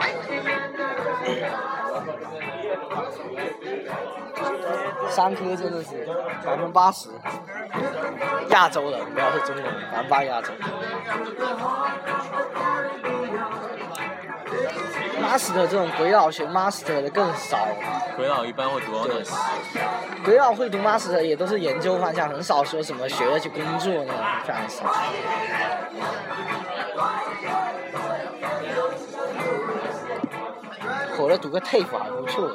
三科真的是百分之八十，亚洲人不要是中国人，百分之八亚洲。master 这种鬼佬学 master 的更少，鬼佬一般会读 honors，鬼佬会读 master 也都是研究方向，很少说什么学了去工作那种，非常少。火了读个 TAFE 还不错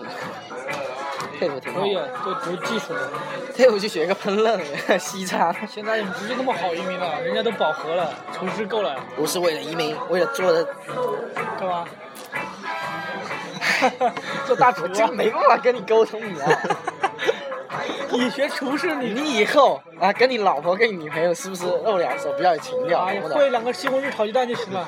，TAFE 挺好可。以，就读技术的。TAFE 去学个烹饪 西餐，现在不是那么好移民了，人家都饱和了，厨师够了，不是为了移民，为了做的干嘛？做大厨我这啊！没办法跟你沟通你啊。你学厨师，你你以后啊，跟你老婆、跟你女朋友是不是露两手比较有情调？会两个西红柿炒鸡蛋就行了。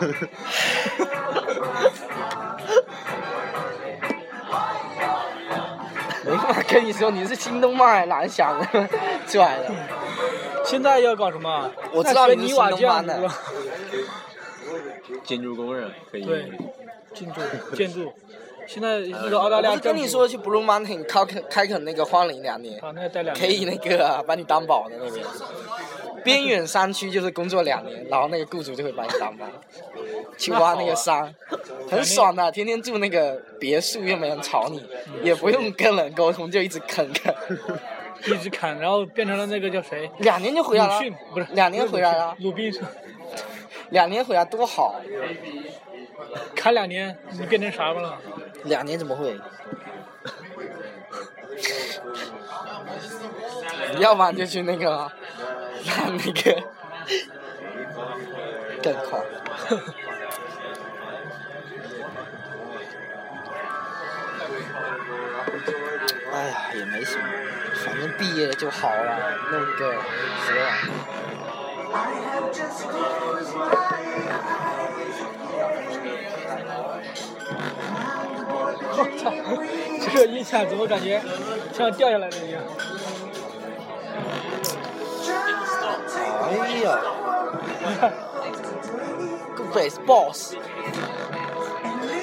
没办法跟你说，你是新东方还是蓝翔出来的。现在要搞什么？我知道你是泥瓦匠新东方的建筑工人可以。对，建筑建筑。现在那个澳大利亚我跟你说去 Blue Mountain 开垦开垦那个荒林两年，啊，那个待两可以那个啊把你担保的那边。边远山区就是工作两年，然后那个雇主就会把你当班，去挖那个山，很爽的，天天住那个别墅又没人吵你，也不用跟人沟通，就一直啃啃，一直啃，然后变成了那个叫谁？两年就回来了，不是两年回来了，鲁滨逊两年回来多好，砍两年，你变成啥了？两年怎么会？要不然就去那个，让那个更好。哎呀，也没什么，反正毕业了就好了，弄个。我操！这一下怎么感觉像掉下来的一样？哎呀，Good place, boss。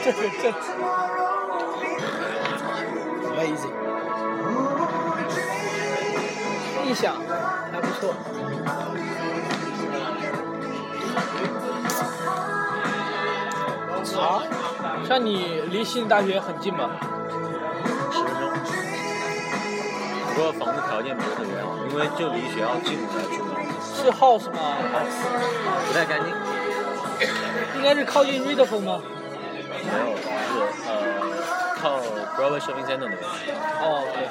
这是这 Amazing。音响还不错。啊？像你离悉尼大学很近吗？十分钟。不过房子条件不是特别好，因为就离学校近我才住的，是 house 吗不太干净。应该是靠近 Redford 吗？没有，是呃靠 Broadway Shopping Center 那边。哦，对。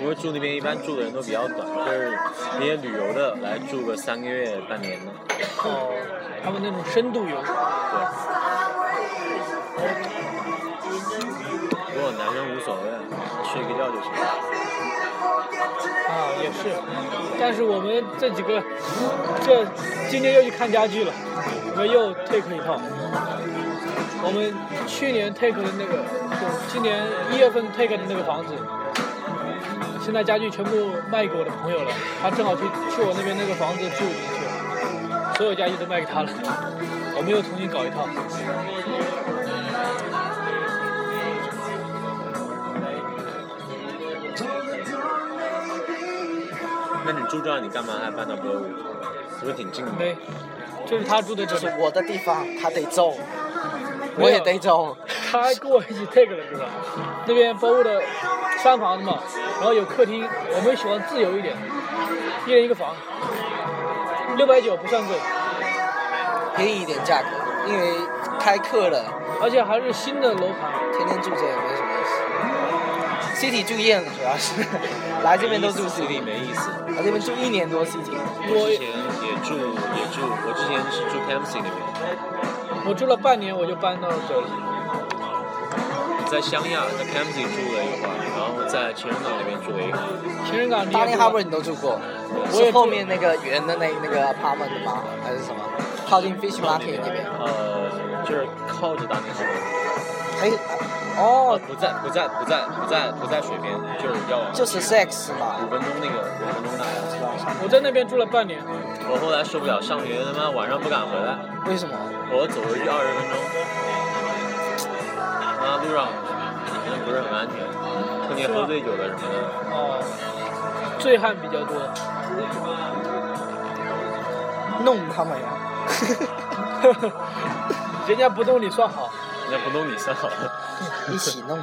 因为住那边一般住的人都比较短，就是那些旅游的来住个三个月、半年的。哦，他们那种深度游。不男生无所谓，睡个觉就行了。啊，也是，但是我们这几个，这今天又去看家具了，我们又 take 一套。我们去年 take 的那个，就今年一月份 take 的那个房子，现在家具全部卖给我的朋友了，他正好去去我那边那个房子住进去了，所有家具都卖给他了，我们又重新搞一套。那你住这儿，你干嘛还搬到波屋？是不是挺近的？对，就是他住的这里，这是我的地方，他得走，我也得走。他还跟我一起 take 了，知道吧？那边博物的三房子嘛，然后有客厅，我们喜欢自由一点，一人一个房，六百九不算贵，便宜一点价格，因为开课了，而且还是新的楼盘。天天住这也没什么。City 住厌了，主要是来这边都住 City 没意思。来这边住一年多 City。我之前也住也住，我之前是住 Campsy 那边，我住了半年，我就搬到这里。在湘亚在 Campsy 住了一会儿，然后在情人港那边住了一会儿。情人港离 Darling 也 Harbour 你都住过？我是后面那个圆的那那个 apartment 吗？还是什么？靠近 Fish Market 那边？呃，就是靠着大宁河。还有哦，不在不在不在不在不在水边，就是要往就是 sex 嘛五。分钟那个五分钟那样。我在那边住了半年，我后来受不了，上学他妈晚上不敢回来，为什么？我走回去二十分钟，上可能不是很安全，特别喝醉酒的什么的。哦，醉汉比较多。弄他们呀！人家不动你算好，人家不弄你算好了。一起弄，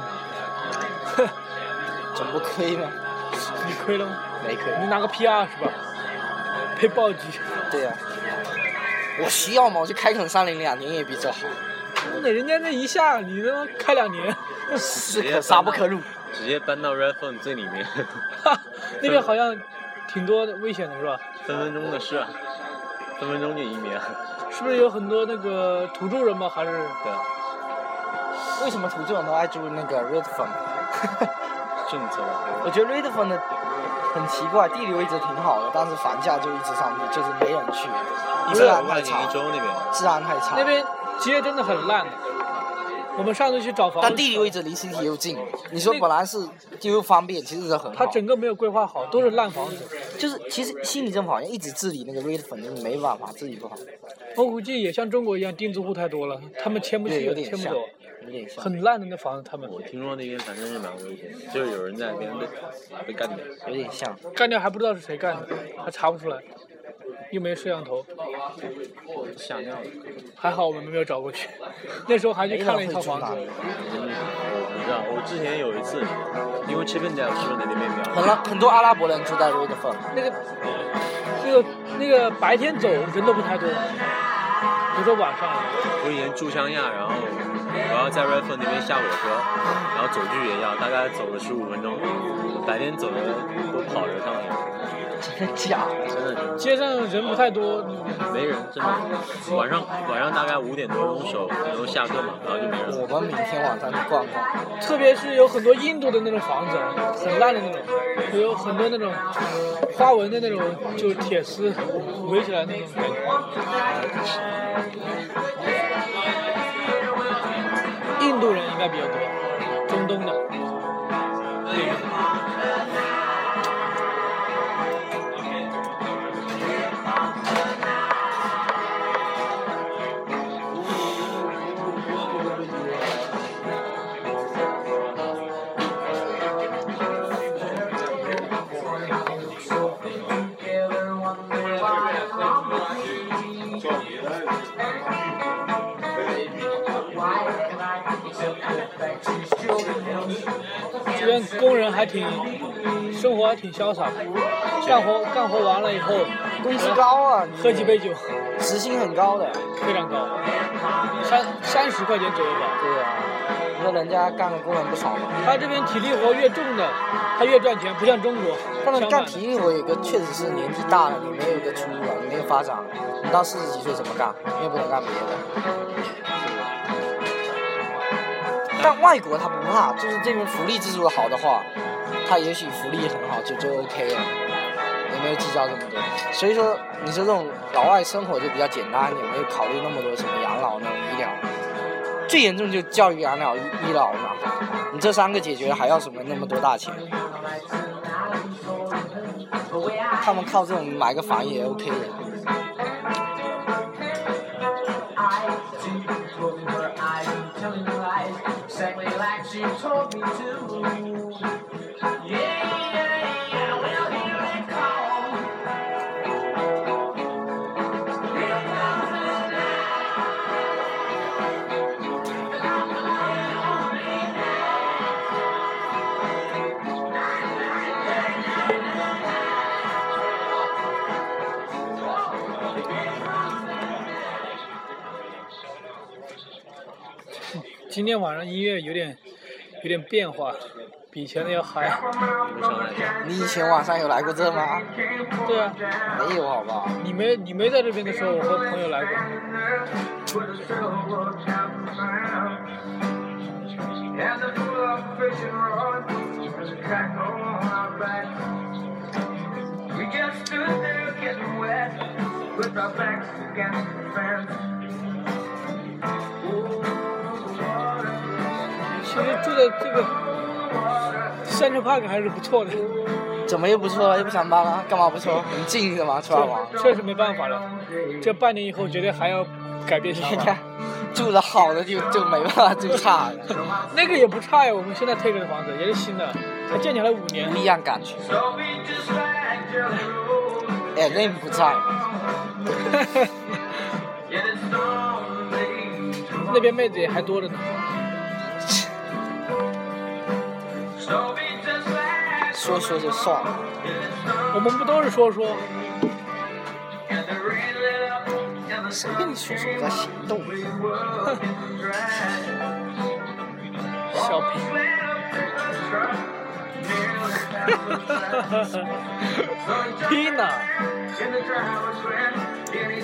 总不亏吗？你亏了吗？没亏。你拿个 PR 是吧？配暴击。对呀、我需要嘛，我就开垦三零两年也比这好，那人家那一下，你他妈开两年，是可杀不可辱。直接搬到 Red Phone 最里面，哈，那边好像挺多的危险的是吧？分分钟的事啊，分分钟就移民。是不是有很多那个土著人吗？还是对啊，为什么土著人都爱住那个 Redfern？政策吧。我觉得 Redfern 的很奇怪，地理位置挺好的，但是房价就一直上去，就是没人去，治安太差万年一，周那边，治安太差。那边街真的很烂的。我们上次去找房子，但地理位置离 CT 又近，你说本来是就又方便，其实是很好。它整个没有规划好，都是烂房子。就是其实悉尼政府好像一直治理那个 Redfern，就是没办法治理不好，我估计也像中国一样，钉子户太多了，他们迁不对，去，有点像迁不走，，有点像，很烂的那房子，他们我听说那边反正是蛮危险的，就是有人在那边被被干掉。有点像。干掉还不知道是谁干的，还查不出来，又没摄像头，吓尿了。还好我们没有找过去。那时候还去看了一套房子，我不知道。我之前有一次，因为 e d a l 是不是那边变很很多阿拉伯人住在 Redfern，那个那个那个白天走人都不太多，不是晚上，我以前住湘亚，然后我要在 r e f e r 那边下火车，然后走去也要，大概走了十五分钟。白天走的都跑着上了，真的假的？真的街上人不太多，没人，真的。晚上晚上大概五点多钟手，然后下课嘛，然后就没人了。我们每天晚上去逛逛。特别是有很多印度的那种房子，很烂的那种，有很多那种花纹的那种，就是铁丝围起来那种感觉。印度人应该比较多，中东的。这工人还挺生活还挺潇洒的，干活干活完了以后，工资高啊，喝几杯酒，时薪很高的。非常高，三三十块钱左右吧。对啊，你说人家干的工人不少嘛？他这边体力活越重的，他越赚钱，不像中国。他们干体力活有个确实是年纪大了，你没有一个出路啊，你没有发展，你到四十几岁怎么干？你也不能干别的。但外国他不怕，就是这边福利制度好的话，他也许福利很好，就就 OK 了，也没有计较这么多。所以说，你说这种老外生活就比较简单也，没有考虑那么多什么养老那种医疗。最严重就教育、养老、医医疗嘛，你这三个解决还要什么那么多大钱？他们靠这种买个房也 OK 的。exactly like she told me to. 今天晚上音乐有点有点变化，比以前的要嗨。你以前晚上有来过这吗？对啊，没有，好不好？你没你没在这边的时候，我和朋友来过。We just stood there getting wet with our backs against the fence. 其实住在这个 Central Park 还是不错的，怎么又不错了？又不上班了？干嘛不错？很近是吗？出来玩？确实没办法了。这半年以后绝对还要改变想人家法。住的好的就就没办法住差的，那个也不差呀，我们现在 take 的房子也是新的，才建起来五年不。一样感觉。哎，那不在，Yeah, it's only 那边妹子也还多着呢。说说就算了，我们不都是说说？谁跟你说说在行动？哼，小品。天哪！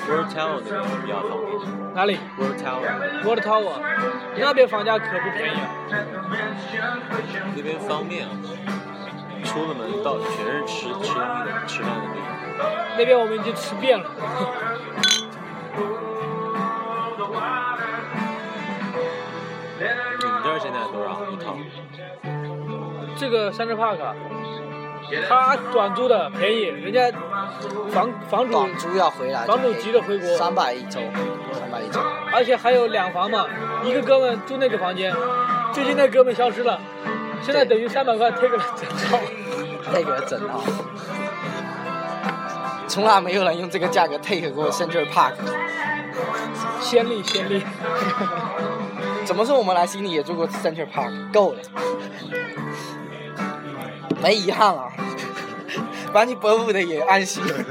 我是 Tower 的，比较方。哪里？我是 Tower。我的 Tower，那边房价可不便宜。那边方便啊，出了门到全是吃吃吃饭的地。那边我们已经吃遍了。你们这儿现在多少一套？这个 Central Park。它短租的便宜，人家房房主短租要回来，房主急着回国，三百一周，三百一周。而且还有两房嘛，一个哥们住那个房间，最近那哥们消失了，现在等于三百块 take 了整套。退给了整套，从来没有人用这个价格 take 过 Central Park。先例先例，怎么说我们来悉尼也住过 Central Park，够了，没遗憾了。把你伯父的也安心了。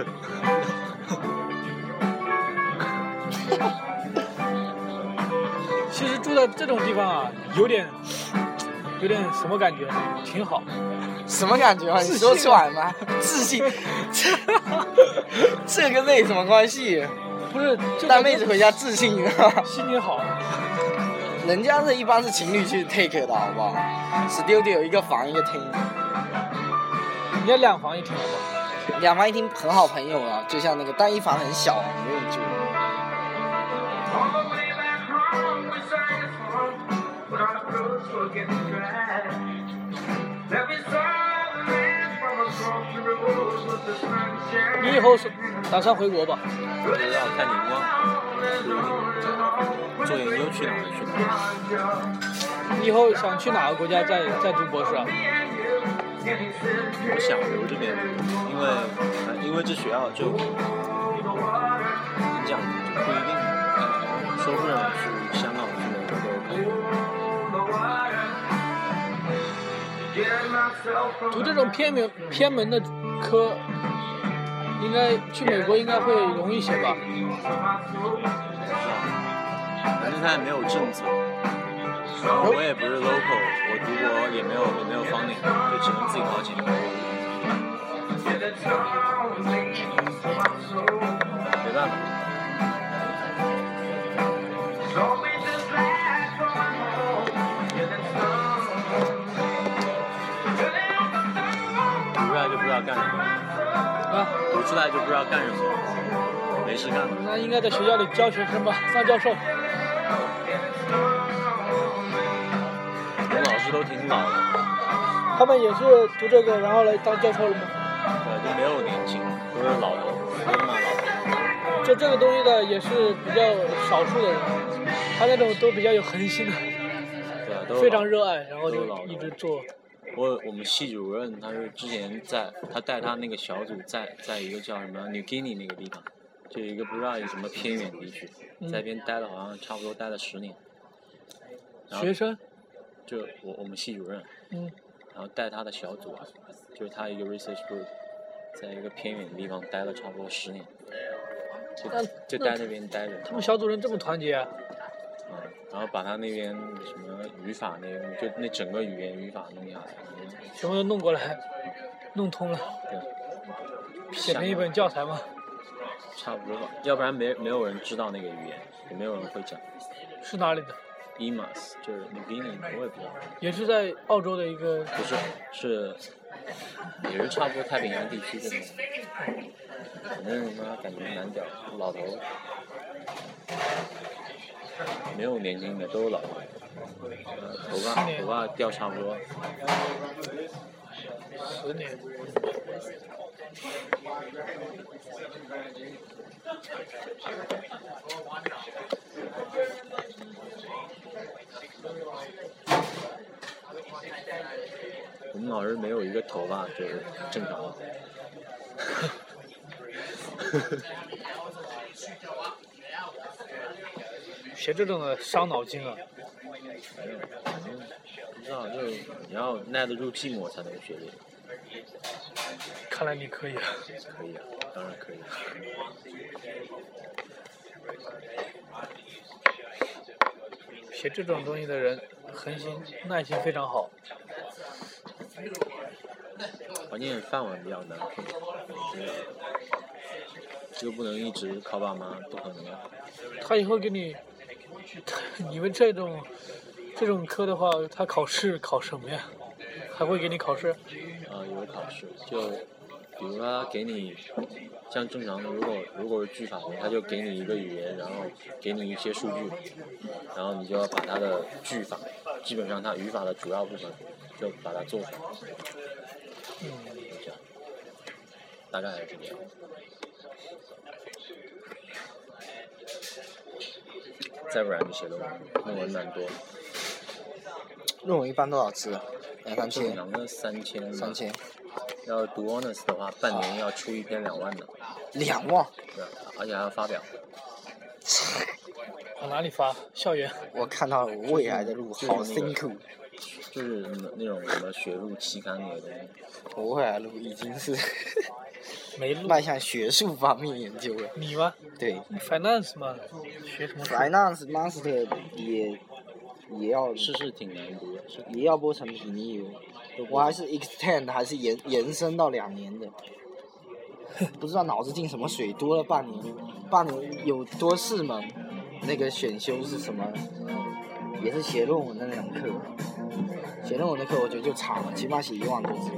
其实住在这种地方啊，有点有点什么感觉，挺好。什么感觉啊？你说出来吗？自信，这这跟那什么关系？不是，就带妹子回家自信啊！心情好。人家是一般是情侣去 take 的好不好？studio 一个房一个厅，你要两房一厅好？两房一厅很好朋友啊，就像那个单一房很小啊，没有住。你以后是打算回国吧？不知道，看你我做研究去哪儿去哪。你以后想去哪个国家再再读博士啊？我想留这边，因为呃因为这学校就怎么讲就不一定，说不准去香港去美国都有可能。读这种偏门偏门的科，应该去美国应该会容易些吧？反正他也没有政策，我也不是 local，如果也没有也没有 funding，就只能自己掏钱。没办法，读出来就不知道干什么，啊，读出来就不知道干什么，没事干了。那应该在学校里教学生吧，当教授。都挺老的，他们也是读这个，然后来当教授了吗？对，就没有年轻，都是老头，都是那老头。就这个东西的也是比较少数的人，他那种都比较有恒心的，对啊，都非常热爱，然后就一直做。我我们系主任他是之前在，他带他那个小组在在一个叫什么 New Guinea 那个地方，就一个不知道有什么偏远地区，嗯在那边待了好像差不多待了十年。学生，就我我们系主任，嗯，然后带他的小组啊，就是他一个 research group，在一个偏远的地方待了差不多十年，就就待那边待着。他们小组人这么团结啊？嗯，然后把他那边什么语法那边，就那整个语言语法弄下来，全部都弄过来，弄通了，对，写成一本教材嘛。差不多吧，要不然没没有人知道那个语言，也没有人会讲。是哪里的？EMAS 就是 New Guinea，我也不知道，也是在澳洲的一个。不是是也是差不多太平洋地区的那种，反正妈感觉蛮屌，老头，没有年轻的，都是老头，呃头发头发掉差不多，十年。我们老师没有一个头发就是正常的。学这种的伤脑筋啊。不知道，就你要耐得住寂寞才能学这个。看来你可以啊。可以啊，当然可以。学这种东西的人，恒心耐心非常好。关键饭碗比较难混，又不能一直靠爸妈，不可能啊。他以后给你，你们这种这种科的话，他考试考什么呀？还会给你考试？啊，有考试，就比如他给你，像正常的，如果如果是句法他就给你一个语言，然后给你一些数据，然后你就要把它的句法，基本上它语法的主要部分，就把它做出来。嗯，这样，大概还是这样。再不然就写论文，论文蛮多，论文一般多少字？两三千，常的三千。三千，要读 honors 的话，半年要出一篇两万的，两万。对，而且还要发表。往哪里发？校园。我看到未来的路好辛苦，就是那么那种什么学术期刊那个东西。我未来的路已经是 没路。迈向学术方面研究了。你吗对？finance 嘛，学什么？，finance master 也也要试试挺难读的，是也要播成品，你以为我还是 extend 还是延延伸到两年的，不知道脑子进什么水，多了半年，半年有多四门，那个选修是什么？也是写论文的那种课，写论文的课我觉得就长了，起码写一万多字，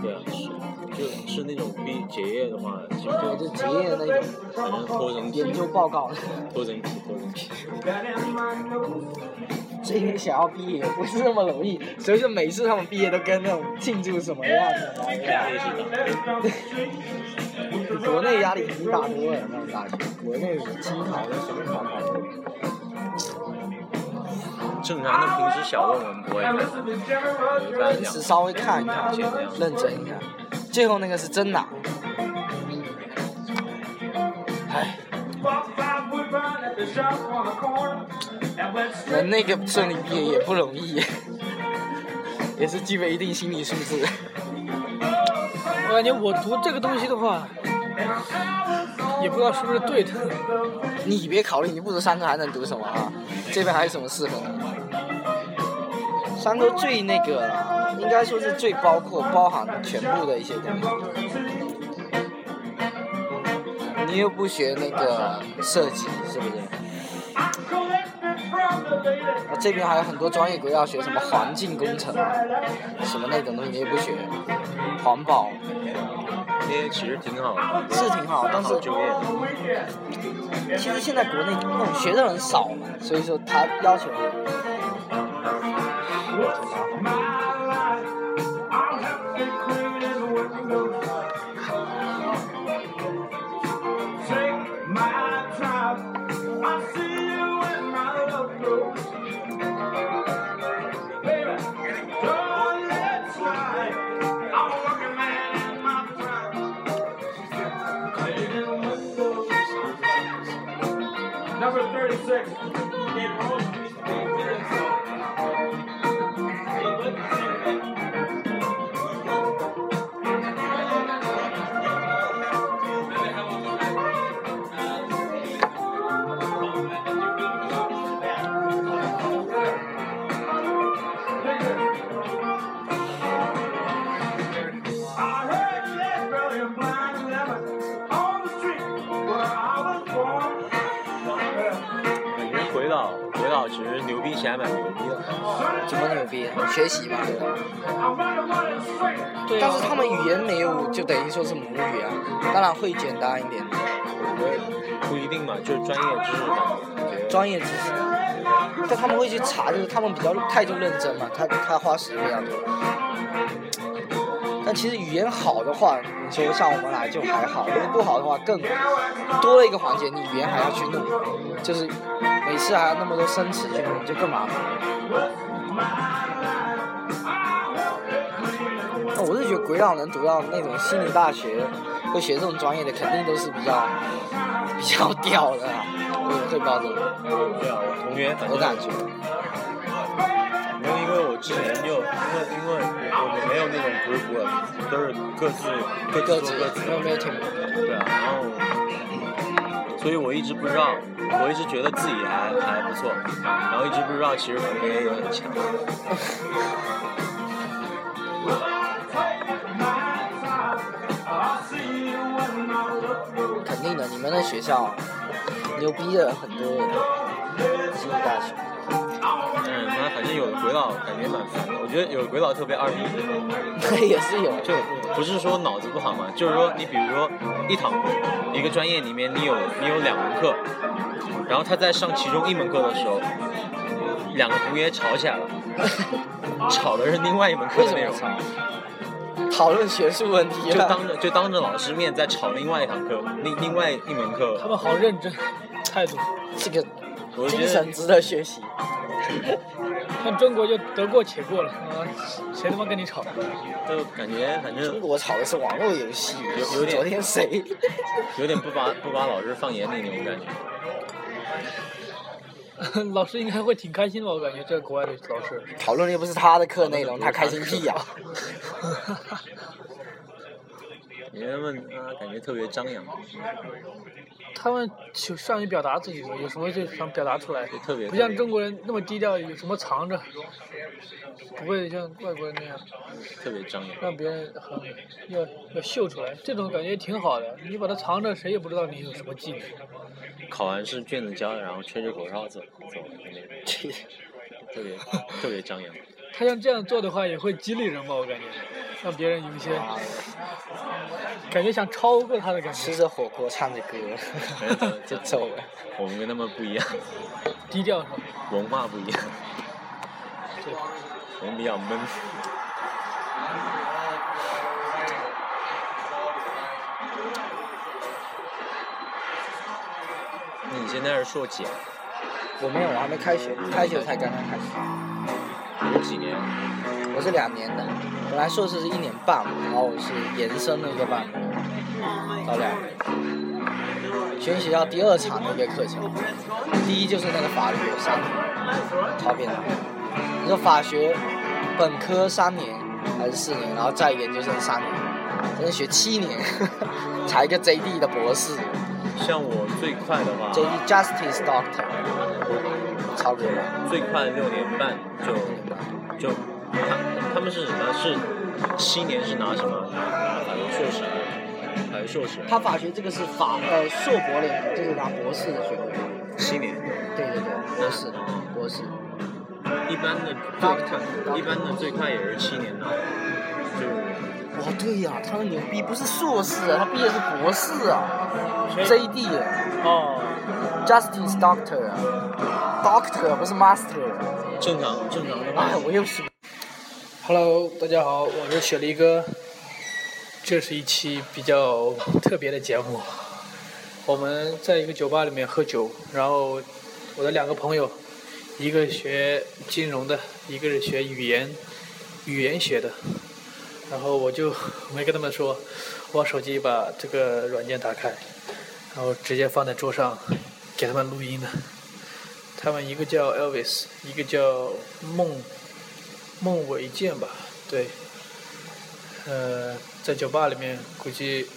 对啊，是就是那种毕结业的话，对，就结业的那种反正拖成种研究报告。拖人皮拖人皮。这个想要毕业不是那么容易，所以说每次他们毕业都跟那种庆祝什么样子的一样。国内压力已经大多了，那种大学，国内期考跟随便考考。正常的。平时小论文不会看，一般是稍微看一看，认真一看。最后那个是真的。唉，能那个顺利毕业也不容易，也是具备一定心理素质。我感觉我读这个东西的？话，也不知道是不是对的。你别考虑，你不读三科还能读什么啊？这边还有什么适合的？三科最那个了，应该说是最包括包含全部的一些东西。你又不学那个设计，是不是？啊，这边还有很多专业国要学什么环境工程啊，什么那种东西你也不学，环保这些其实挺好的，是挺好，但是就业。其实现在国内那种学的人少嘛，所以说他要求学习嘛。对啊但是他们语言没有，就等于说是母语啊。当然会简单一点，不一定嘛，就是专业知识专业知识。但他们会去查，就是他们比较态度认真嘛，他他花时间比较多。但其实语言好的话，你说像我们来就还好；如果不好的话，更多了一个环节，你语言还要去弄，就是每次还要那么多生词去弄，就更麻烦。那我是觉得鬼佬能读到那种心理大学，会学这种专业的，肯定都是比较比较屌的啊。我也会报这种，对啊，我同学我感觉。没有，因为我之前就因为因为我们没有那种 group work，都是各自各各自各自没有没有 team，对啊，然后所以我一直不知道，我一直觉得自己还还不错，然后一直不知道其实同学也很强。你们的学校牛逼的很多心理大学。嗯，那反正有的鬼佬感觉蛮烦的，我觉得有的鬼佬特别二逼，也是有，就不是说脑子不好嘛，就是说你比如说一堂一个专业里面你有你有两门课，然后他在上其中一门课的时候，两个同学吵起来了，吵的是另外一门课的内容？讨论学术问题。就当着就当着老师面在吵另外一堂课，另另外一门课他，们好认真，态度。这个精神值得学习。像中国就得过且过了啊，谁他妈跟你吵？就感觉反正中正国吵的是网络游戏，有有点昨天谁？有点不把不把老师放眼里那种感觉。老师应该会挺开心吧？我感觉这国外的老师。讨论的又不是他的课内容，他开心屁呀、你他们啊，感觉特别张扬，他们就善于表达自己的，有什么就想表达出来，特别不像中国人那么低调，有什么藏着，不会像外国人那样特别张扬。让别人很要要秀出来，这种感觉挺好的。你把它藏着，谁也不知道你有什么技能。考完试卷子交了，然后吹着口哨走走特别特别张扬。他像这样做的话，也会激励人吧？我感觉，让别人有一些感觉想超过他的感觉，吃着火锅唱着歌 就走了。我们跟他们不一样，低调是吧？文化不一样，对。我们比较闷。那你现在是硕几啊？我没有，我还没开学，开学才刚刚开始。你几年？我是两年的，本来硕士是一年半，然后我是延伸了一个半，到两年。学学校第二场的一个课程，第一就是那个法律三年，超变态。你说法学本科三年还是四年，然后再研究生三年，真的学七年，才一个 JD 的博士。像我最快的话，，JD Justice Doctor，超厉害。最快六年半就就他他们是什么？是七年是拿什么？拿法学硕士还是硕士？他法学这个是法呃硕博连就是拿博士的学位。七年。对对对，博士，博士。一般的最快，一般的最快也是七年拿，就哇，对呀、他们牛逼，不是硕士啊，他毕业是博士啊，JD 啊哦，Justice Doctor 啊，Doctor 不是 Master 啊。正常正常的哎，话，我又是 Hello，大家好，我是雪梨哥。这是一期比较特别的节目。我们在一个酒吧里面喝酒，然后我的两个朋友，一个学金融的，一个是学语言语言学的。然后我就没跟他们说，我手机把这个软件打开，然后直接放在桌上给他们录音的。他们一个叫 Elvis，一个叫孟孟伟健吧，对，呃，在酒吧里面估计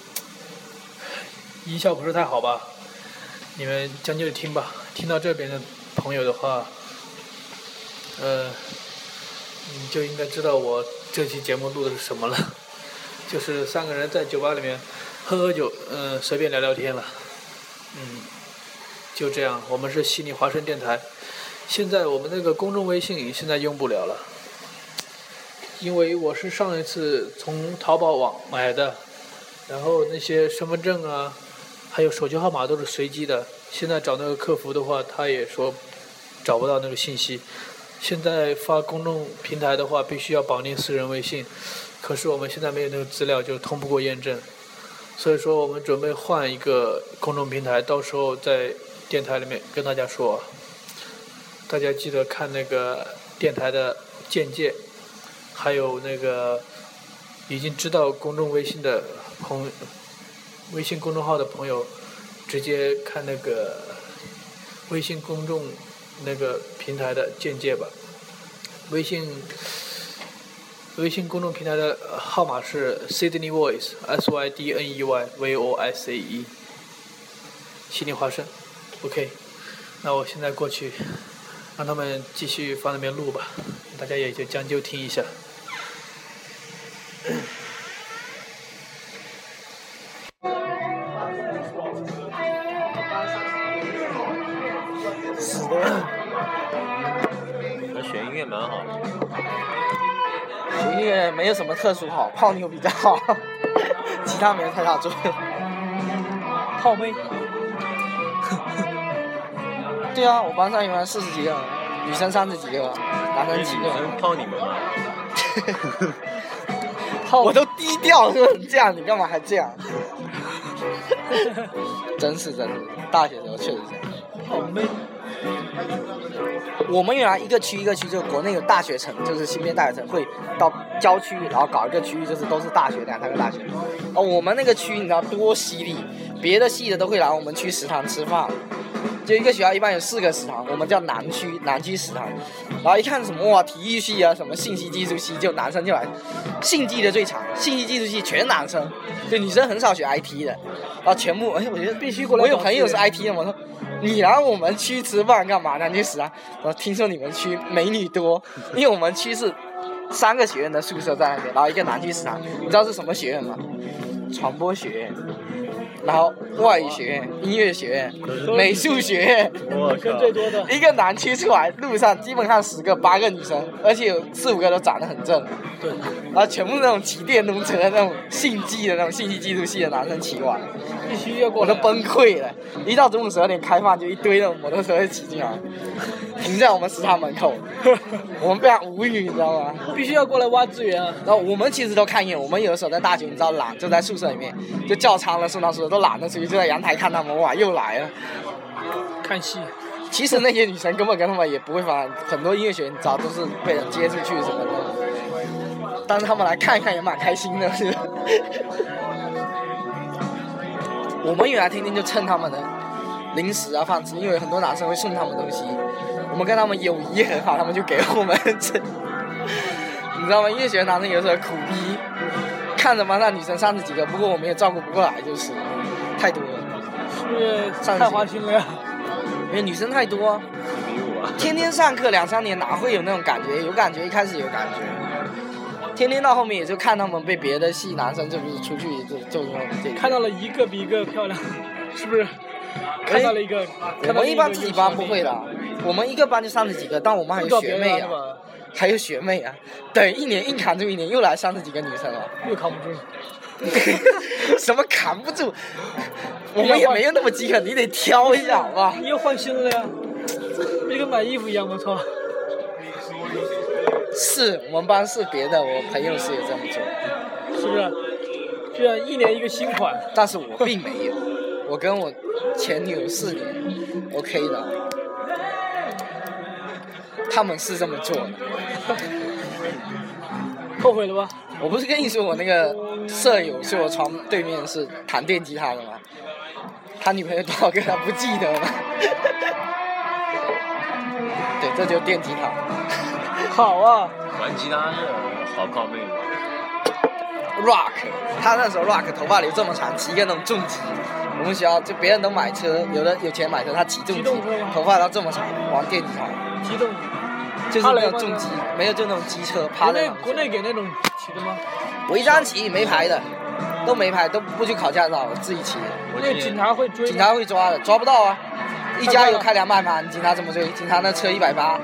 音效不是太好吧，你们将就着听吧。听到这边的朋友的话，呃，你就应该知道我这期节目录的是什么了，就是三个人在酒吧里面喝喝酒，嗯、随便聊聊天了，嗯，就这样。我们是悉尼华声电台，现在我们那个公众微信现在用不了了。因为我是上一次从淘宝网买的，然后那些身份证啊，还有手机号码都是随机的。现在找那个客服的话，他也说找不到那个信息，现在发公众平台的话，必须要绑定私人微信，可是我们现在没有那个资料，就通不过验证。所以说，我们准备换一个公众平台，到时候在电台里面跟大家说。大家记得看那个电台的简介，还有那个已经知道公众微信的朋微信公众号的朋友，直接看那个微信公众那个平台的简介吧。微信微信公众平台的号码是 Sydney Voice S Y D N E Y V O I C E，悉尼华盛。OK，那我现在过去让他们继续放那边录吧，大家也就将就听一下。学音乐没有什么特殊好，泡妞比较好，其他没有太大作用。泡妹，对啊，我班上一般四十几个，女生三十几个，男生几个。女生泡你们吗？我都低调成这样，你干嘛还这样？真是真是，大学时候确实这样。泡妹，我们原来一个区一个区，就是国内有大学城，就是新编大学城，会到郊区，然后搞一个区域，就是都是大学两三个大学。哦，我们那个区你知道多犀利，别的系的都会来我们区食堂吃饭。就一个学校一般有四个食堂，我们叫南区南区食堂。然后一看什么哇，体育系啊，什么信息技术系，就男生就来，信技的最强，信息技术系全男生，就女生很少学 IT 的。然后全部，哎，我觉得必须过来我有朋友是 IT 的，我说你来我们区吃饭干嘛？南区食堂。我听说你们区美女多，因为我们区是三个学院的宿舍在那边，然后一个南区食堂。你知道是什么学院吗？传播学院，然后外语学院、音乐学院、美术学院。我女生最多的，一个南区出来，路上基本上十个八个女生，而且有四五个都长得很正，对，然后全部那种骑电动车的那种信技的那种信息技术系的男生骑完，必须要过来。我都崩溃了。一到中午十二点开饭，就一堆那种摩托车骑进来，停在我们食堂门口，我们非常无语，你知道吗？必须要过来挖资源啊！然后我们其实都看一眼，我们有的时候在大学，你知道懒，就在宿舍里面，就叫餐了，送到宿舍都懒得出去，就在阳台看他们，哇，又来了。看戏，其实那些女生根本跟他们也不会发，很多音乐学院早都是被人接出去什么的，但是他们来看一看也蛮开心的。是 我们原来天天就蹭他们的零食啊饭吃，因为很多男生会送他们东西，我们跟他们友谊很好，他们就给我们吃。你知道吗？音乐学院男生有时候苦逼，看着班上女生三十几个，不过我们也照顾不过来，就是太多了，是不是太花心了呀？因为女生太多天天上课两三年哪会有那种感觉？有感觉，一开始有感觉，天天到后面也就看他们被别的系男生就是出去就就那种这。看到了一个比一个漂亮，是不是？看到了一个，我们一般自己班不会的，我们一个班就三十几个，但我们还有学妹啊，吧？还有学妹啊，等一年硬扛住一年，又来三十几个女生了。又扛不住，什么扛不住？我们也没有那么饥渴，你得挑一下，好吧？你又换新了呀？不就跟买衣服一样我？操！是我们班是别的，我朋友是有这么做，是不是？居然一年一个新款，但是我并没有，我跟我前女友四年，OK 的，他们是这么做的。后悔了吧？我不是跟你说我那个舍友是我床对面是弹电吉他的吗？他女朋友多少个他不记得了。对，这就是电吉他。好啊，玩吉他是好靠妹吗。Rock，他那时候 Rock 头发留这么长，骑一个那种重机。我们学校就别人都买车，有的有钱买车，他骑重机头发都这么长，玩电吉他，激动。就是没有重机，没有就那种机车，趴国内在国内给那种骑的吗？违章骑没牌的，都没牌，都不去考驾照，自己骑。那个警察会追。警察会抓的，抓不到啊！一加油开两百码，你警察怎么追？警察那车一百八，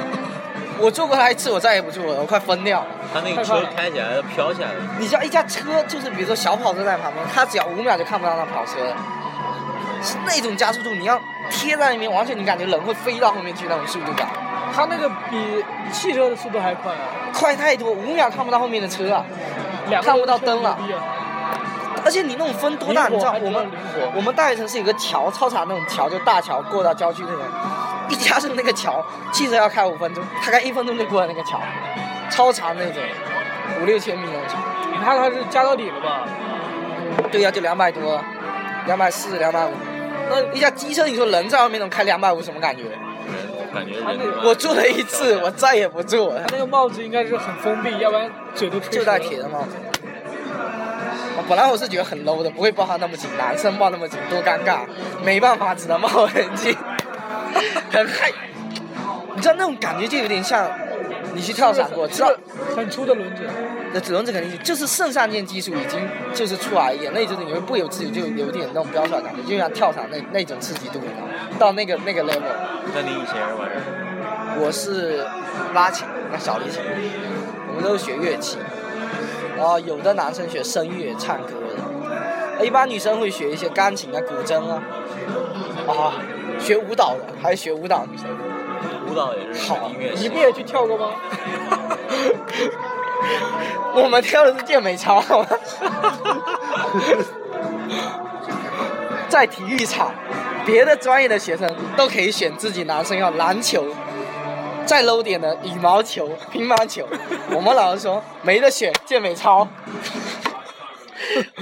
我坐过他一次，我再也不坐了，我快疯掉了。他那个车开起来要飘起来了，你知道一架车就是比如说小跑车在旁边，他只要五秒就看不到那跑车了，是那种加速度，你要贴在里面，完全你感觉人会飞到后面去那种速度感。它那个比汽车的速度还快啊，快太多，五秒看不到后面的车啊！两看不到灯了而且你那种风多大，你知道我们我们大学城是有个桥，操场那种桥，就大桥过到郊区那种，一加速那个桥，汽车要开五分钟，大概一分钟就过了那个桥，超长那种，五六千米那种桥。你看它是加到底了吧？对呀、就两百多，两百四、两百五。那一架机车，你说人在外面能开两百五，什么感觉？我坐了一次，我再也不坐了他。那个帽子应该是很封闭，要不然嘴都吹就戴铁的帽子。我本来我是觉得很 low 的，不会抱他那么紧，男生抱那么紧多尴尬，没办法，只能抱很紧，很害。你知道那种感觉就有点像你去跳伞过，知道很粗的轮子，那只能这肯定就是肾上腺激素已经就是出来，眼泪就是你会不由自主就有点那种飙出来感觉，就像跳伞那那种刺激度，你知道吗？到那个那个 level。那你以前是玩什么？我是拉琴，那小提琴，我们都是学乐器。然后有的男生学声乐、唱歌的，一般女生会学一些钢琴啊、古筝啊，啊，学舞蹈的，还学舞蹈女生。舞蹈也是好音乐系你不。也去跳过吗？我们跳的是健美操，在体育场，别的专业的学生都可以选自己男生要篮球，再 low 点的羽毛球、乒乓球，我们老师说没得选，健美操。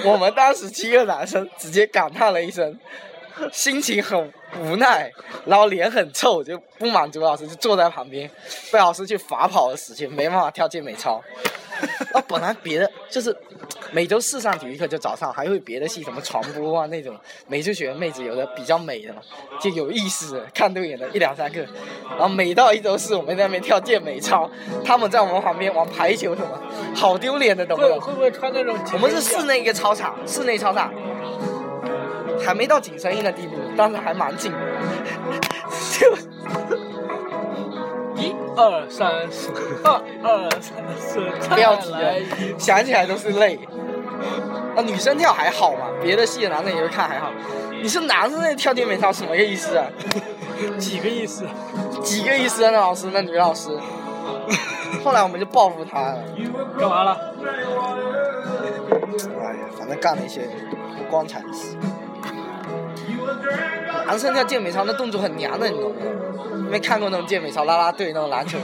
我们当时七个男生直接感叹了一声，心情很无奈，然后脸很臭，就不满足老师，就坐在旁边，被老师去罚跑的时间，没办法跳健美操。啊，本来别的就是每周四上体育课就早上，还会别的系什么传播啊那种，美术学院妹子有的比较美的嘛，就有意思的，看对眼的一两三个。然后每到一周四，我们在那边跳健美操，他们在我们旁边玩排球什么，好丢脸的，懂不懂？会会不会穿那种？我们是室。内一个操场，室内操场，还没到紧身衣的地步，但是还蛮紧的。就一二三四，二二三四，不要提了，想起来都是泪。啊，女生跳还好嘛，别的系的男生也会看还好。你是男生在跳健美操什么个意思啊？几个意思？几个意思啊？那老师，那女老师。后来我们就报复他了。干嘛了？哎呀，反正干了一些不光彩的事。男生跳健美操那动作很娘的，你懂吗？没看过那种健美操啦啦队那种篮球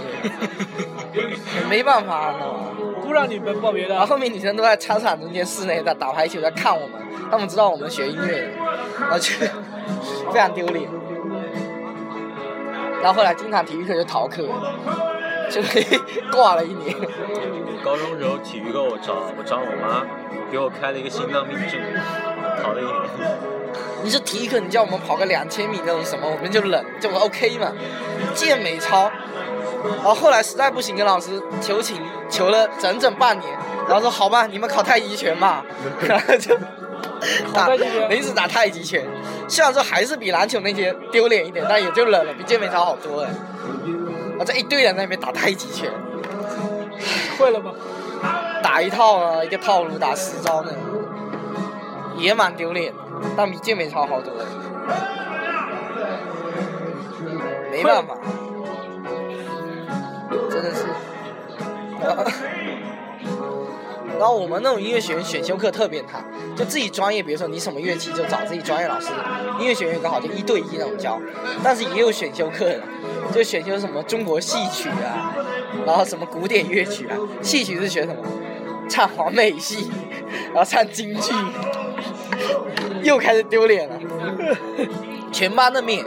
队，没办法，你知道吗？不让你们报别的然后。后面女生都在操场中间室内在打排球，在看我们，他们知道我们学音乐的，然后就 非常丢脸。然后后来经常体育课就逃课，就 挂了一年。高中时候体育课我找我找我妈，给我开了一个心脏病证，逃了一年。你是体育课，你叫我们跑个两千米那种什么，我们就冷，就 OK 嘛。健美操，然后后来实在不行，跟老师求情，求了整整半年，然后说好吧，你们考太极拳 吧，然后就打临时打太极拳。虽然说还是比篮球那些丢脸一点，但也就忍了，比健美操好多了。然后这一堆人在那边打太极拳，会了吗？打一套啊，一个套路打十招那种，也蛮丢脸的，但比健美操好多了。没办法，真的是。然后我们那种音乐学院选修课特变态，就自己专业，比如说你什么乐器就找自己专业老师。音乐学院刚好就一对一那种教，但是也有选修课的，就选修什么中国戏曲啊，然后什么古典乐曲啊。戏曲是学什么？唱黄梅戏，然后唱京剧，又开始丢脸了。全班的面，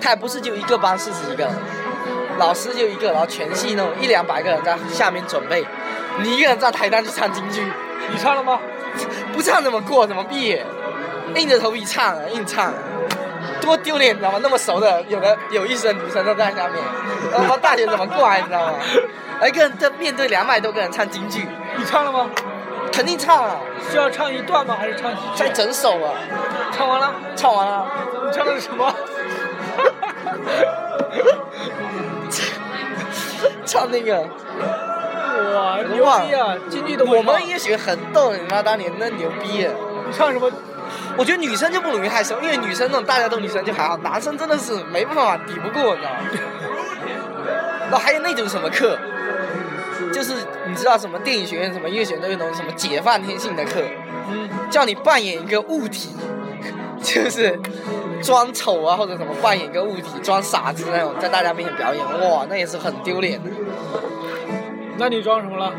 他也不是就一个班四十几个人，老师就一个，然后全系那种一两百个人在下面准备，你一个人在台上去唱京剧，你唱了吗？不唱怎么过？怎么毕业？硬着头皮唱啊，硬唱啊，多丢脸，你知道吗？那么熟的，有的有一生女生都在下面，然后大学怎么过来，你知道吗？一个人在面对两百多个人唱京剧，你唱了吗？肯定唱啊，是要唱一段吗？还是唱几句？在整首啊，唱完了。唱完了。你唱的是什么？唱那个，哇，牛逼啊！京剧都我们音乐学院很逗，你妈当年那牛逼啊！你唱什么？我觉得女生就不容易害羞，因为女生那种大家都女生就还好，男生真的是没办法抵不过，你知道吗？然后还有那种什么课，就是你知道什么电影学院、什么音乐学院都有那种什么解放天性的课，嗯，叫你扮演一个物体，就是装丑啊或者什么扮演一个物体装傻子那种，在大家面前表演，哇，那也是很丢脸的。那你装什么了？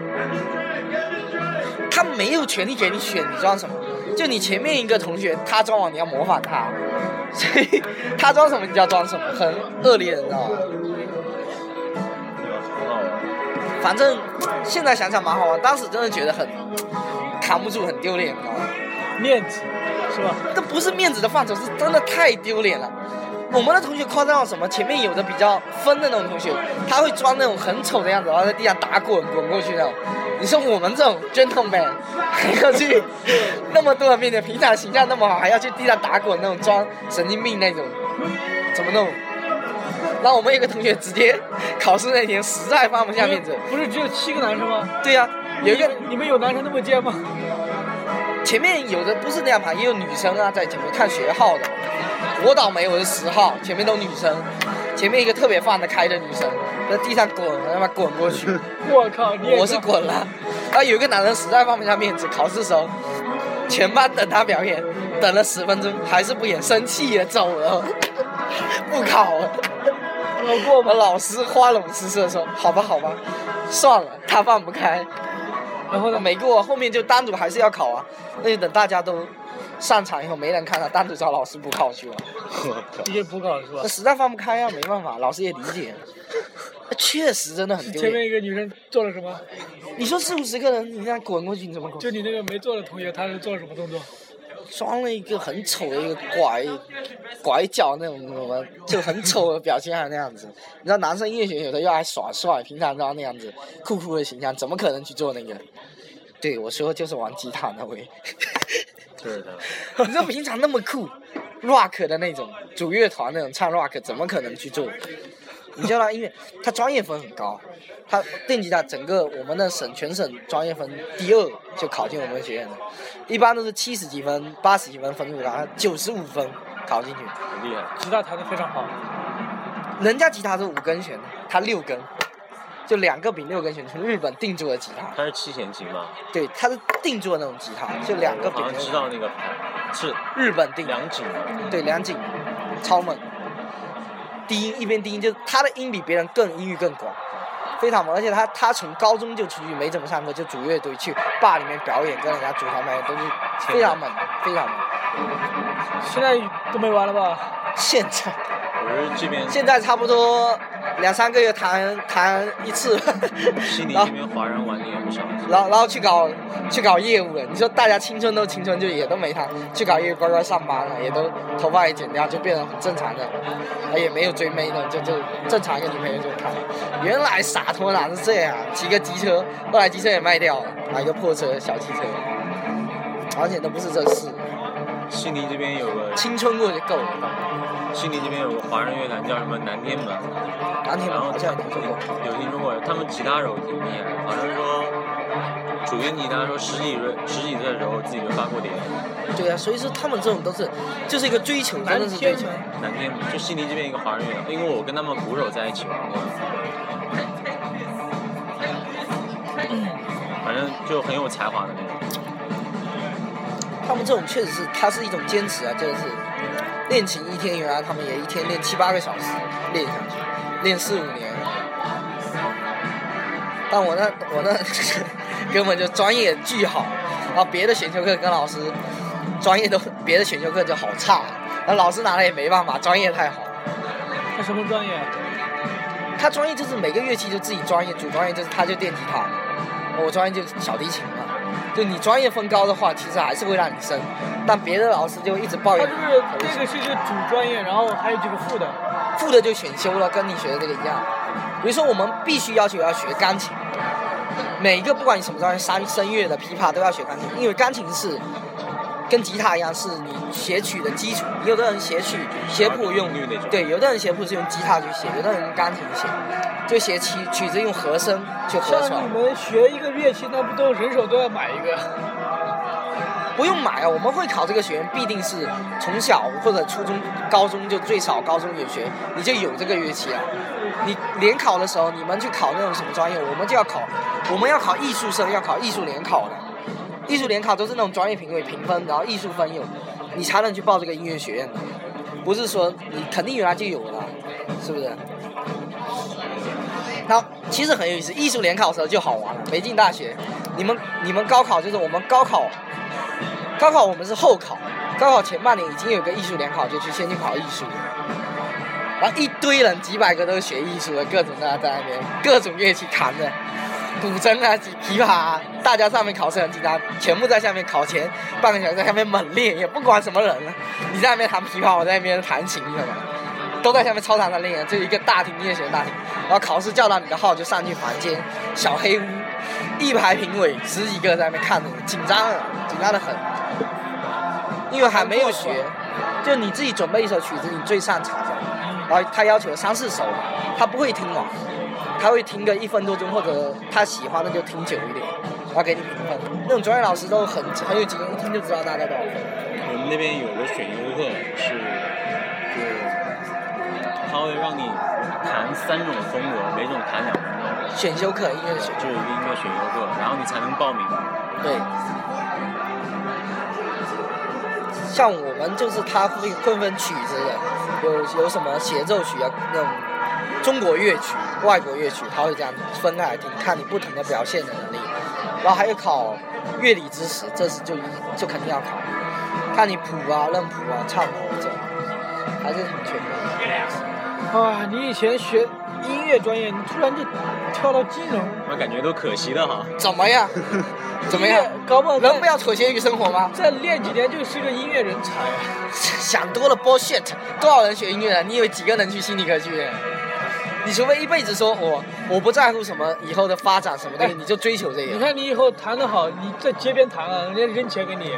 他没有权利给你选你装什么，就你前面一个同学他装完你要模仿他，所以他装什么你就要装什么，很恶劣，你知道吗？反正现在想想蛮好玩，当时真的觉得很扛不住，很丢脸，你知道吗？面子，是吧？这不是面子的范畴，是真的太丢脸了。我们的同学夸张到什么？前面有的比较疯的那种同学，他会装那种很丑的样子，然后在地上打滚滚过去那种。你说我们这种 gentleman 还要去那么多人面前，平常形象那么好，还要去地上打滚那种装神经病那种，怎么弄？然后我们有个同学直接考试那天实在放不下面子，不是只有七个男生吗？对呀、有一个你们有男生那么贱吗？前面有的不是那样排，也有女生啊，在前面看学号的。我倒霉，我是十号，前面都女生，前面一个特别放得开的女生，在地上滚，他妈滚过去，我靠，我是滚了。然后有一个男生实在放不下面子，考试时候，全班等他表演，等了十分钟还是不演，生气了走了，不考了。我有过吗？老师花容失色地说：“好吧，好吧，算了，他放不开。”然后呢？没过，后面就单独还是要考啊。那就等大家都上场以后没人看他，单独找老师补考去了。直接补考了是吧那？实在放不开啊，没办法，老师也理解。确实真的很丢前面。一个女生做了什么？你说四五十个人，你这样滚过去，你怎么滚？就你那个没做的同学，他是做了什么动作？装了一个很丑的一个拐拐角那种什么，就很丑的表情，还那样子。你知道男生音乐学有的又爱耍帅，平常都要那样子酷酷的形象，怎么可能去做那个？对我说就是玩吉他那位。就是他。你说平常那么酷，rock 的那种主乐团那种唱 rock，怎么可能去做？你知道吗？因为，他专业分很高，他电吉他整个我们的省全省专业分第二就考进我们学院的，一般都是七十几分、八十几分分数高，他九十五分考进去。很厉害。吉他弹得非常好，人家吉他是五根弦的，他六根，就两个比六根弦，从日本定做的吉他，他是七弦琴吗？对，他是定做的那种吉他，就两个比好像知道那个牌，是日本定的。两井。对，梁景超猛，低音一边低音，就他的音比别人更音域更广，非常猛。而且他他从高中就出去没怎么上课，就组乐队去坝里面表演，跟人家组团表演都是非常猛的，非常猛。现在都没玩了吧？现在我是这边现在差不多两三个月谈谈一次，悉尼然后这边华人玩的也不少。然后然后去搞去搞业务了。你说大家青春都青春，就也都没谈，去搞业务乖乖上班了，也都头发也剪掉，就变得很正常的，啊也没有追妹的，就就正常一个女朋友就谈。原来洒脱男是这样？骑个机车，后来机车也卖掉了，买个破车小汽车，而且都不是这事，悉尼这边有个青春过就够了。悉尼这边有个华人乐团叫什么南天门，南天门然后好像有听说过，有听说过，他们吉他手挺厉害的，好像说主音吉他说十几岁十几岁的时候自己就发过碟。对啊，所以说他们这种都是就是一个追求，真的是追求。南天门就悉尼这边一个华人乐团，因为我跟他们鼓手在一起玩过，反正就很有才华的那种。他们这种确实是，他是一种坚持啊，就是练琴一天，原来他们也一天练七八个小时练下去，练四五年。但我那我那 根本就专业巨好，然后别的选修课跟老师专业都别的选修课就好差，然后老师拿了也没办法，专业太好。他什么专业？他专业就是每个乐器就自己专业，主专业就是他就电吉他，我专业就是小提琴嘛。就你专业分高的话，其实还是会让你升，但别的老师就一直抱怨他怨就是这个是一个主专业，然后还有几个副的。副的就选修了，跟你学的这个一样。比如说我们必须要求要学钢琴，每一个不管你什么专业，三声乐的、琵琶都要学钢琴，因为钢琴是跟吉他一样，是你写曲的基础。有的人写曲写谱用那种对，有的人写谱是用吉他去写，有的人用钢琴写，就写曲曲子用和声去合出来像你。们学一个乐器，那不都人手都要买一个？不用买啊，我们会考这个学员必定是从小或者初中、高中就最少高中有学，你就有这个乐器啊。你联考的时候，你们去考那种什么专业，我们就要考，我们要考艺术生，要考艺术联考的。艺术联考都是那种专业评委评分，然后艺术分有，你才能去报这个音乐学院的，不是说你肯定原来就有了，是不是？然后其实很有意思，艺术联考的时候就好玩了。没进大学，你们你们高考就是我们高考，高考我们是后考，高考前半年已经有个艺术联考，就去先去考艺术。然后一堆人，几百个都是学艺术的，各种的在那边，各种乐器弹的，古筝啊、琵琶，大家上面考试很紧张，全部在下面考前半个小时在下面猛练，也不管什么人了。你在那边弹琵琶，我在那边弹琴，你知道吗？都在下面操场上练，就一个大厅音乐学大厅，然后考试叫到你的号就上去房间，小黑屋，一排评委十几个在那边看着，紧张啊，紧张的很，因为还没有学，就你自己准备一首曲子，你最擅长的，然后他要求三四首，他不会听完，他会听个一分多钟，或者他喜欢的就听久一点，然后给你评分。那种专业老师都很很有经验，一听就知道大概多少分。我们那边有个选修课是，就是他会让你弹三种风格，每种弹两分钟，选修课，音乐选就是一个音乐选修课，然后你才能报名。对，像我们就是他会会分曲子的，有有什么协奏曲啊，那种中国乐曲、外国乐曲，他会这样分开来听，看你不同的表现的能力。然后还有考乐理知识，这是就一就肯定要考，看你谱啊、认谱啊、唱谱这种，还是很全面的。啊，你以前学音乐专业，你突然就跳到金融，我感觉都可惜了哈。怎么样？怎么样？搞不好人不要妥协于生活吗？再练几年就是个音乐人才啊！想多了，bullshit！多少人学音乐了？你以为几个人去心理科剧院？你除非一辈子说我我不在乎什么以后的发展什么的，哎你就追求这个。你看你以后弹得好，你在街边弹啊，人家扔钱给你。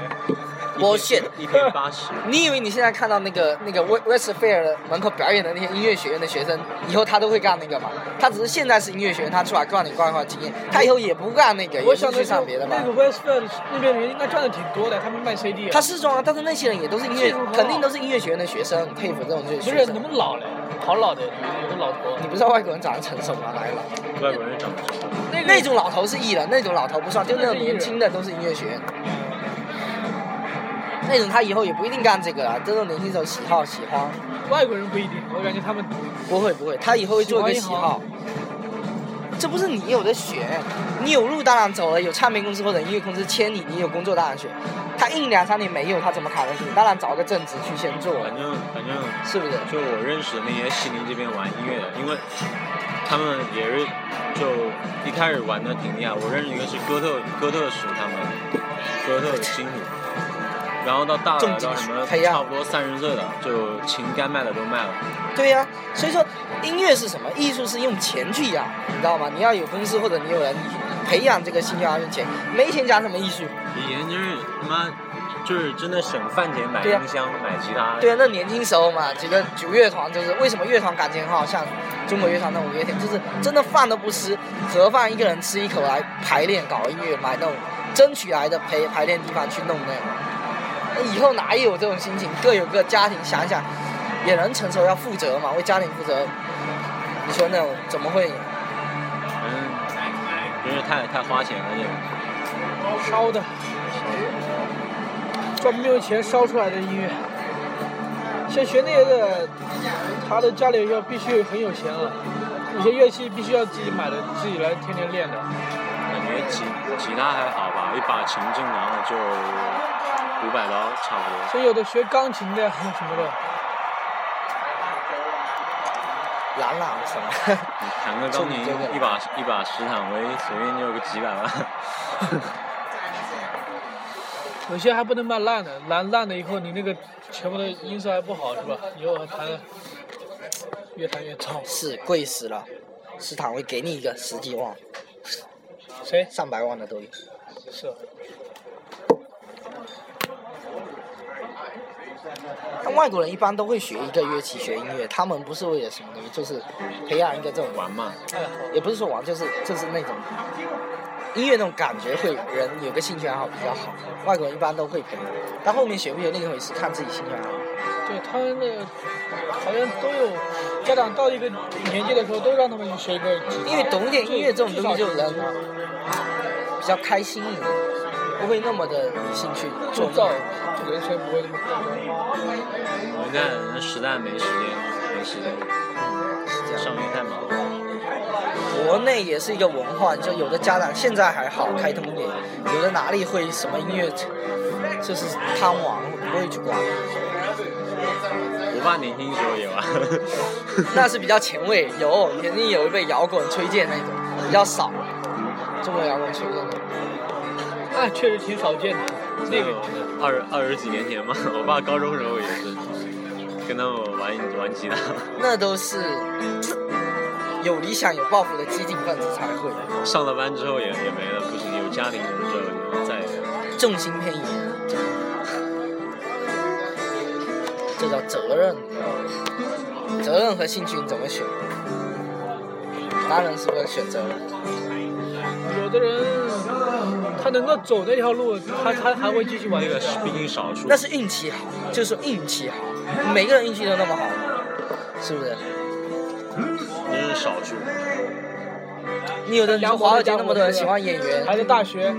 bullshit！一百八十，你以为你现在看到那个那个 West West Fair 的门口表演的那些音乐学院的学生，以后他都会干那个吗？他只是现在是音乐学院，他出来赚你赚一块经验，他以后也不干那个，也是去上别的吧那。个 Westfield 那边人应该赚的挺多的，他们卖 CD 啊。他是装啊，但是那些人也都是音乐肯定都是音乐学院的学生，很佩服这种就是不是你们老了，好老的老头。你不知道外国人长得成熟吗？哪里老？外国人长得成熟？那个那种老头是艺人，那种老头不算，就那种年轻的都是音乐学院。那种他以后也不一定干这个啊，这种年轻时候喜好喜欢，外国人不一定，我感觉他们不会不会，他以后会做一个喜好。这不是你有的选，你有路当然走了，有唱片公司或者音乐公司签你，你有工作当然选。他硬两三年没有，他怎么卡得住？当然找个正职去先做，反正反正是不是？就我认识的那些西宁这边玩音乐的，因为他们也是就一开始玩的挺厉害。我认识一个是哥特哥特属他们哥特金属，然后到大了差不多三十岁了，就琴该卖的都卖了。对呀、所以说音乐是什么？艺术是用钱去养，你知道吗？你要有公司或者你有人培养这个兴趣要用钱，没钱讲什么艺术？以前就是他妈就是真的省饭钱买对啊音箱、买吉他。对啊，那年轻时候嘛，几个组乐团就是为什么乐团感情很好，像中国乐团那种五月天，就是真的饭都不吃，盒饭一个人吃一口来排练搞音乐，买那种争取来的排排练地方去弄那种。以后哪有这种心情？各有各家庭，想想也能承受，要负责嘛，为家庭负责。你说那种怎么会？嗯，真是太太花钱了这个。烧的，专门用钱烧出来的音乐。像学那个，他的家里要必须很有钱了，有些乐器必须要自己买的，自己来天天练的。感觉吉吉他还好吧，一把琴正常的就五百刀差不多。所以有的学钢琴的什么的，朗朗什么？你弹个钢琴这个一把一把史坦威，随便就有个几百万。有些还不能卖烂的，烂烂的以后你那个全部的音色还不好是吧？以后还弹得越弹越糟。是贵死了，斯坦威给你一个十几万、谁？上百万的都有。是。但外国人一般都会学一个乐器，学音乐，他们不是为了什么东西，就是培养一个这种玩嘛，哎，也不是说玩，就是就是那种音乐那种感觉，会人有个兴趣爱好比较好。外国人一般都会培养，但后面学不学另一回事，看自己兴趣爱好。对他们那个好像都有家长到一个年纪的时候，都让他们去学一个，因为懂一点音乐这种东西就至少能比较开心一点，不会那么的理性去做铸造人生不会那么枯燥。你看实在没时间，没时间，这样上学太忙了。国内也是一个文化，就有的家长现在还好开通点，有的哪里会什么音乐，就是贪玩不会去管，我爸年轻时候有啊，那是比较前卫，有 肯定有一被摇滚推荐那种，比较少，中国摇滚推荐的。那确实挺少见的，那个二二十几年前嘛，我爸高中时候也是跟他们玩玩吉他。那都是有理想、有抱负的激进分子才会，上了班之后也也没了，不行，有家庭之后就再也。重心偏移，这叫责任。责任和兴趣你怎么选？男人是不是选择了？有的人他能够走那条路，他他还会继续玩那个是毕竟少数，那是运气好，就是运气好，每个人运气都那么好，是不是？那是少数。你有的你说华尔街那么多人喜欢演员，还在大学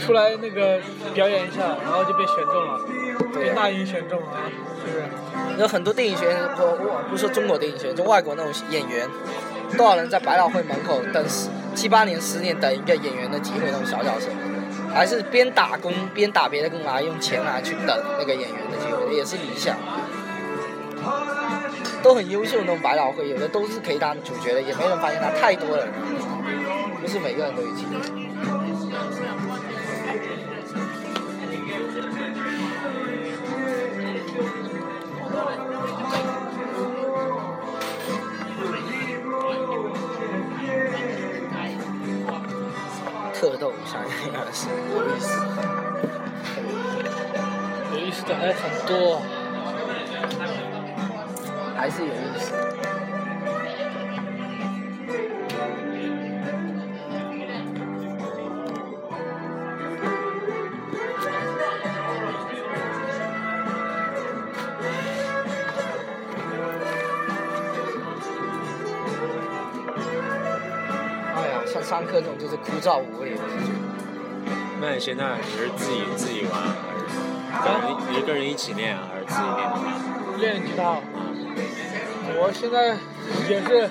出来那个表演一下，然后就被选中了，对被那英选中了，是不是？有很多电影学院，不不是说中国电影学院，就外国那种演员，多少人在百老汇门口等十七八年、十年等一个演员的机会，那种小角色，还是边打工边打别的工啊用钱来去等那个演员的机会，也是理想。都很优秀那种百老汇，有的都是可以当主角的，也没人发现他，太多了，不是每个人都有机会。特逗，想想也是有意思。有意思的还很多。还是有意思。上课这种就是枯燥无味的。那你现在你是自己自己玩，还是跟一个人一起练，还是自己练的？练吉他，我现在也是，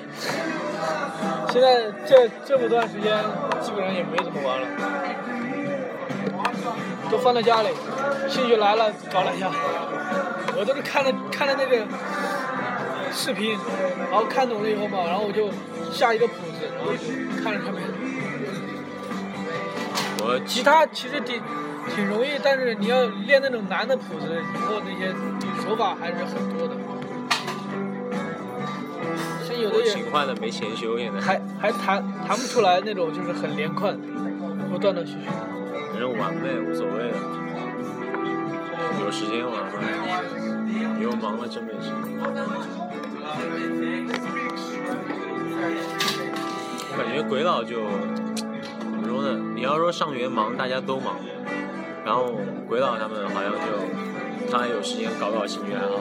现在这这么段时间基本上也没怎么玩了，都放在家里，兴趣来了搞两下，我都是看了看了那个视频，然后看懂了以后嘛，然后我就下一个谱子，然后就看着看呗。我吉他其实挺挺容易，但是你要练那种难的谱子，以后那些手法还是很多的。像有的我也勤快的没钱修，现在还还弹弹不出来那种，就是很连贯，不断的去学。反正玩呗，无所谓的。有时间玩嘛，以后忙了真没时间。我感觉鬼佬就说呢？你要说上学忙，大家都忙，然后鬼佬他们好像就他有时间搞搞兴趣爱好。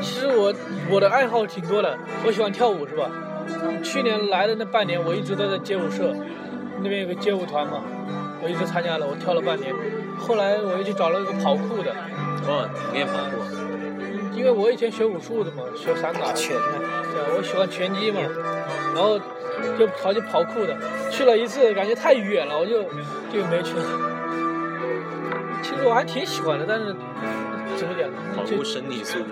其实我我的爱好挺多的，我喜欢跳舞是吧？去年来的那半年，我一直都在街舞社，那边有个街舞团嘛，我一直参加了，我跳了半年。后来我又去找了一个跑酷的，哦，你练跑酷，因为我以前学武术的嘛，学散打拳的，对啊，我喜欢拳击嘛，然后就跑去跑酷的，去了一次感觉太远了，我就就没去了。其实我还挺喜欢的，但是怎么讲跑，就步身体素质。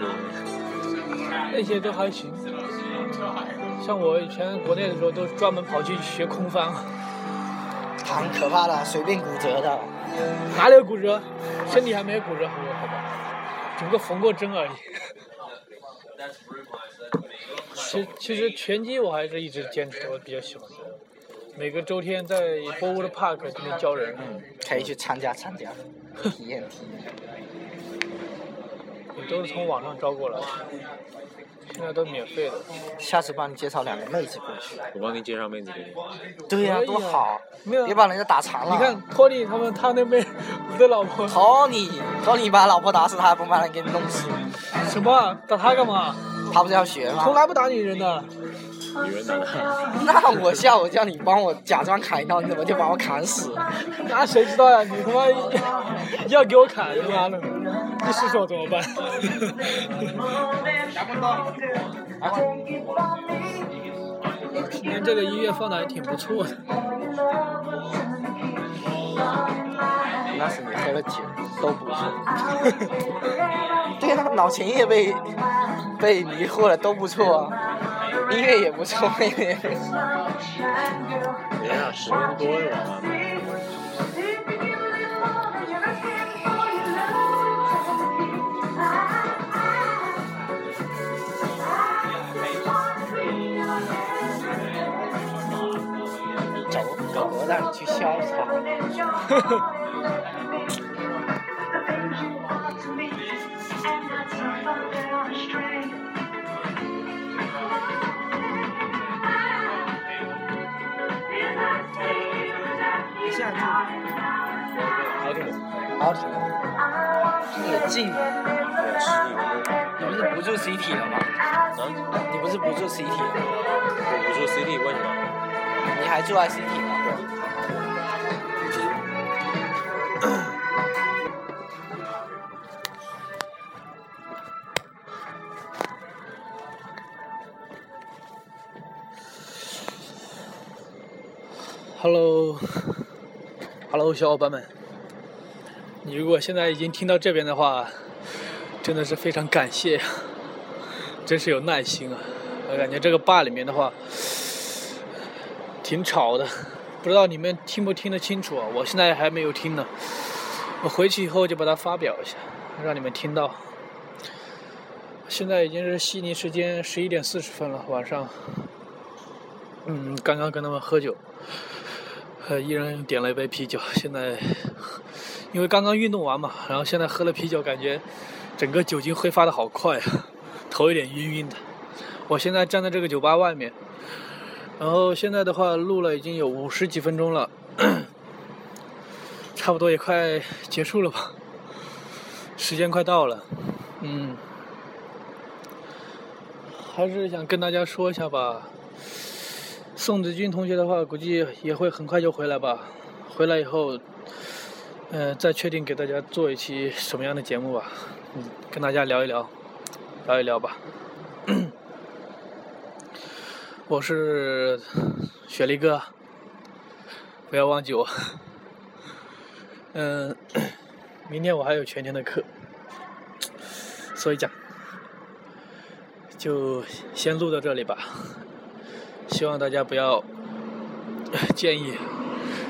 那些都还行。像我以前国内的时候，都专门跑去学空翻，很可怕的，随便骨折的。哪里有骨折？身体还没有骨折，好，好吧，只不过缝过针而已。其其实拳击我还是一直坚持，我比较喜欢的。每个周天在 Forward Park 这边教人，可以去参加参加，体 验体验。也都是从网上招过来的，现在都免费的。下次帮你介绍两个妹子过去。我帮你介绍妹子给你。对呀、啊多好！没有别把人家打残了。你看托尼他们，他那边我的老婆，托尼，托尼把老婆打死，他还不把人给你弄死。什么？打他干嘛？他不是要学吗？从来不打女人的。女人打他，那我下午叫你帮我假装砍一刀，你怎么就把我砍死？那谁知道呀？你他妈要给我砍，他妈的！你试试我怎么办？今天这个音乐放的还挺不错的。那是你喝了酒都不错。对啊，脑前叶被被迷惑了都不错啊，音乐也不错，音乐。等一下，十年多了吧？找狗狗让你去潇洒。下去。好久，好停。也近。你不是不住 CT 了吗？啊？你不是不住 CT 了？我不住 CT 为什么？你还住在 CT 吗？Hello，Hello，小伙伴们，你如果现在已经听到这边的话，真的是非常感谢呀，真是有耐心啊！我感觉这个坝里面的话，挺吵的，不知道你们听不听得清楚啊？我现在还没有听呢，我回去以后就把它发表一下，让你们听到。现在已经是悉尼时间十一点四十分了，晚上。嗯，刚刚跟他们喝酒，呃，一人点了一杯啤酒。现在因为刚刚运动完嘛，然后现在喝了啤酒，感觉整个酒精挥发的好快啊，头有点晕晕的。我现在站在这个酒吧外面，然后现在的话录了已经有五十几分钟了，差不多也快结束了吧，时间快到了，嗯，还是想跟大家说一下吧。宋子君同学的话，估计也会很快就回来吧。回来以后，呃，再确定给大家做一期什么样的节目吧。嗯，跟大家聊一聊，聊一聊吧。我是雪梨哥，不要忘记我。嗯，明天我还有全天的课，所以讲，就先录到这里吧。希望大家不要建议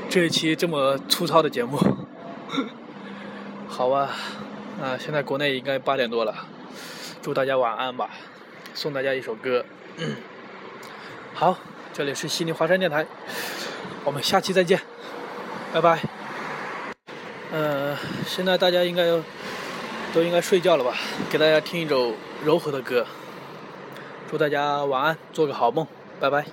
这一期这么粗糙的节目。好吧，啊，现在国内应该八点多了，祝大家晚安吧，送大家一首歌。好，这里是悉尼华山电台，我们下期再见，拜拜。呃，现在大家应该都应该睡觉了吧？给大家听一首柔和的歌，祝大家晚安，做个好梦。拜拜。